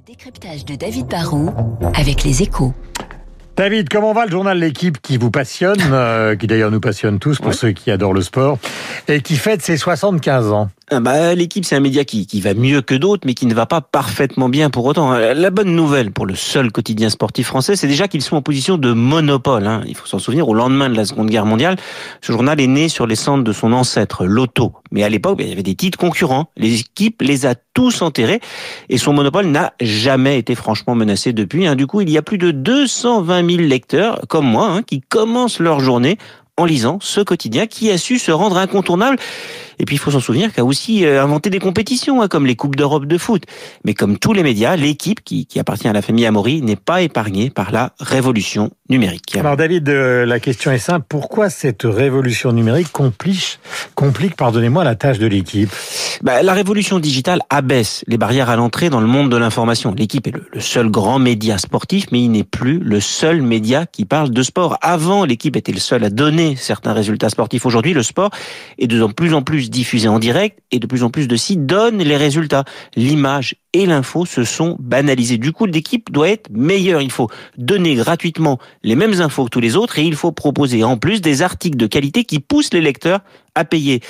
Le décryptage de David Barrault avec les échos. David, comment va le journal L'équipe qui vous passionne, euh, qui d'ailleurs nous passionne tous pour ceux qui adorent le sport, et qui fête ses 75 ans? Ah bah, L'équipe, c'est un média qui, qui va mieux que d'autres, mais qui ne va pas parfaitement bien pour autant. La bonne nouvelle pour le seul quotidien sportif français, c'est déjà qu'ils sont en position de monopole. Hein. Il faut s'en souvenir, au lendemain de la Seconde Guerre mondiale, ce journal est né sur les cendres de son ancêtre, l'Auto. Mais à l'époque, il y avait des titres concurrents. Les équipes les a tous enterrés, et son monopole n'a jamais été franchement menacé depuis. Hein. Du coup, il y a plus de 220 000 lecteurs, comme moi, hein, qui commencent leur journée en lisant ce quotidien qui a su se rendre incontournable et puis il faut s'en souvenir qu'il a aussi euh, inventé des compétitions, hein, comme les Coupes d'Europe de foot. Mais comme tous les médias, l'équipe qui, qui appartient à la famille Amaury n'est pas épargnée par la révolution numérique. Alors David, euh, la question est simple. Pourquoi cette révolution numérique complique, complique pardonnez-moi, la tâche de l'équipe? Bah, La révolution digitale abaisse les barrières à l'entrée dans le monde de l'information. L'équipe est le, le seul grand média sportif, mais il n'est plus le seul média qui parle de sport. Avant, l'équipe était le seul à donner certains résultats sportifs. Aujourd'hui, le sport est de plus en plus diffusé en direct et de plus en plus de sites donnent les résultats. L'image et l'info se sont banalisés. Du coup, l'équipe doit être meilleure. Il faut donner gratuitement les mêmes infos que tous les autres et il faut proposer en plus des articles de qualité qui poussent les lecteurs à payer.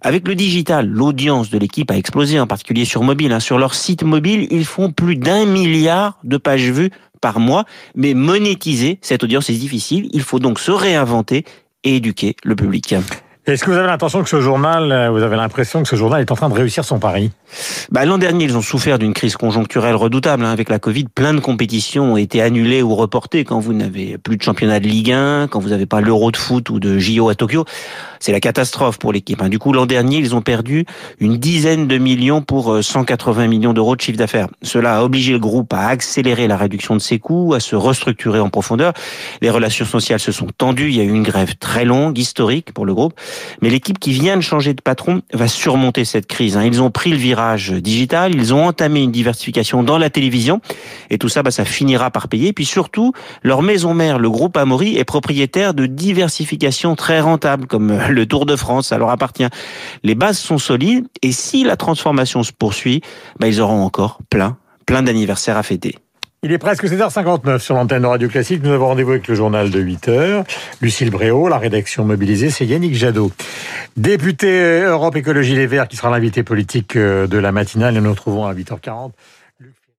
Avec le digital, l'audience de l'équipe a explosé, en particulier sur mobile. Hein. Sur leur site mobile, ils font plus d'un milliard de pages vues par mois, mais monétiser cette audience est difficile. Il faut donc se réinventer et éduquer le public. Est-ce que vous avez l'intention que ce journal, euh, vous avez l'impression que ce journal est en train de réussir son pari? Bah, L'an dernier, ils ont souffert d'une crise conjoncturelle redoutable. Hein. Avec la Covid, plein de compétitions ont été annulées ou reportées quand vous n'avez plus de championnat de Ligue 1, quand vous n'avez pas l'Euro de foot ou de JO à Tokyo. C'est la catastrophe pour l'équipe. Hein. Du coup, l'an dernier, ils ont perdu une dizaine de millions pour 180 euh, millions d'euros de chiffre d'affaires. Cela a obligé le groupe à accélérer la réduction de ses coûts, à se restructurer en profondeur. Les relations sociales se sont tendues. Il y a eu une grève très longue, historique pour le groupe. Mais l'équipe qui vient de changer de patron va surmonter cette crise. Hein. Ils ont pris le virage digital, ils ont entamé une diversification dans la télévision, et tout ça, bah, ça finira par payer. Puis surtout, leur maison mère, le groupe Amaury, est propriétaire de diversification très rentables, comme le Tour de France, ça leur appartient. Les bases sont solides, et si la transformation se poursuit, bah, ils auront encore plein, plein d'anniversaires à fêter. Il est presque 7h59 sur l'antenne de Radio Classique. Nous avons rendez-vous avec le journal de 8h. Lucille Bréau, la rédaction mobilisée, c'est Yannick Jadot. Député Europe Écologie Les Verts qui sera l'invité politique euh, de la matinale nous nous retrouvons à 8h40.